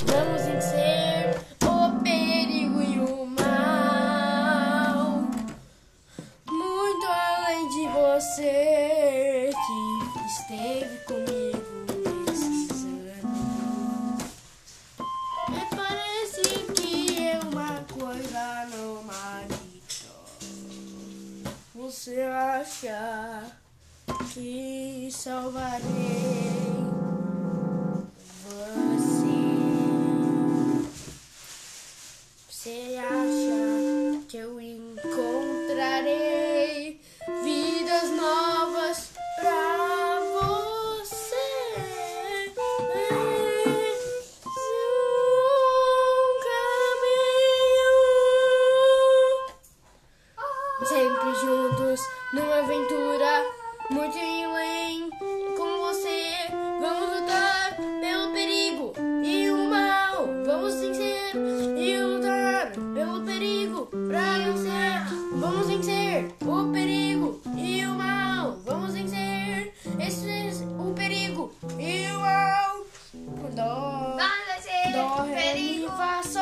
Vamos vencer o perigo e o mal. Muito além de você que esteve comigo nesses anos. Me parece que uma coisa marito. Você acha que salvarei? Você acha que eu encontrarei vidas novas pra você? Um caminho sempre juntos numa aventura muito além. 一发烧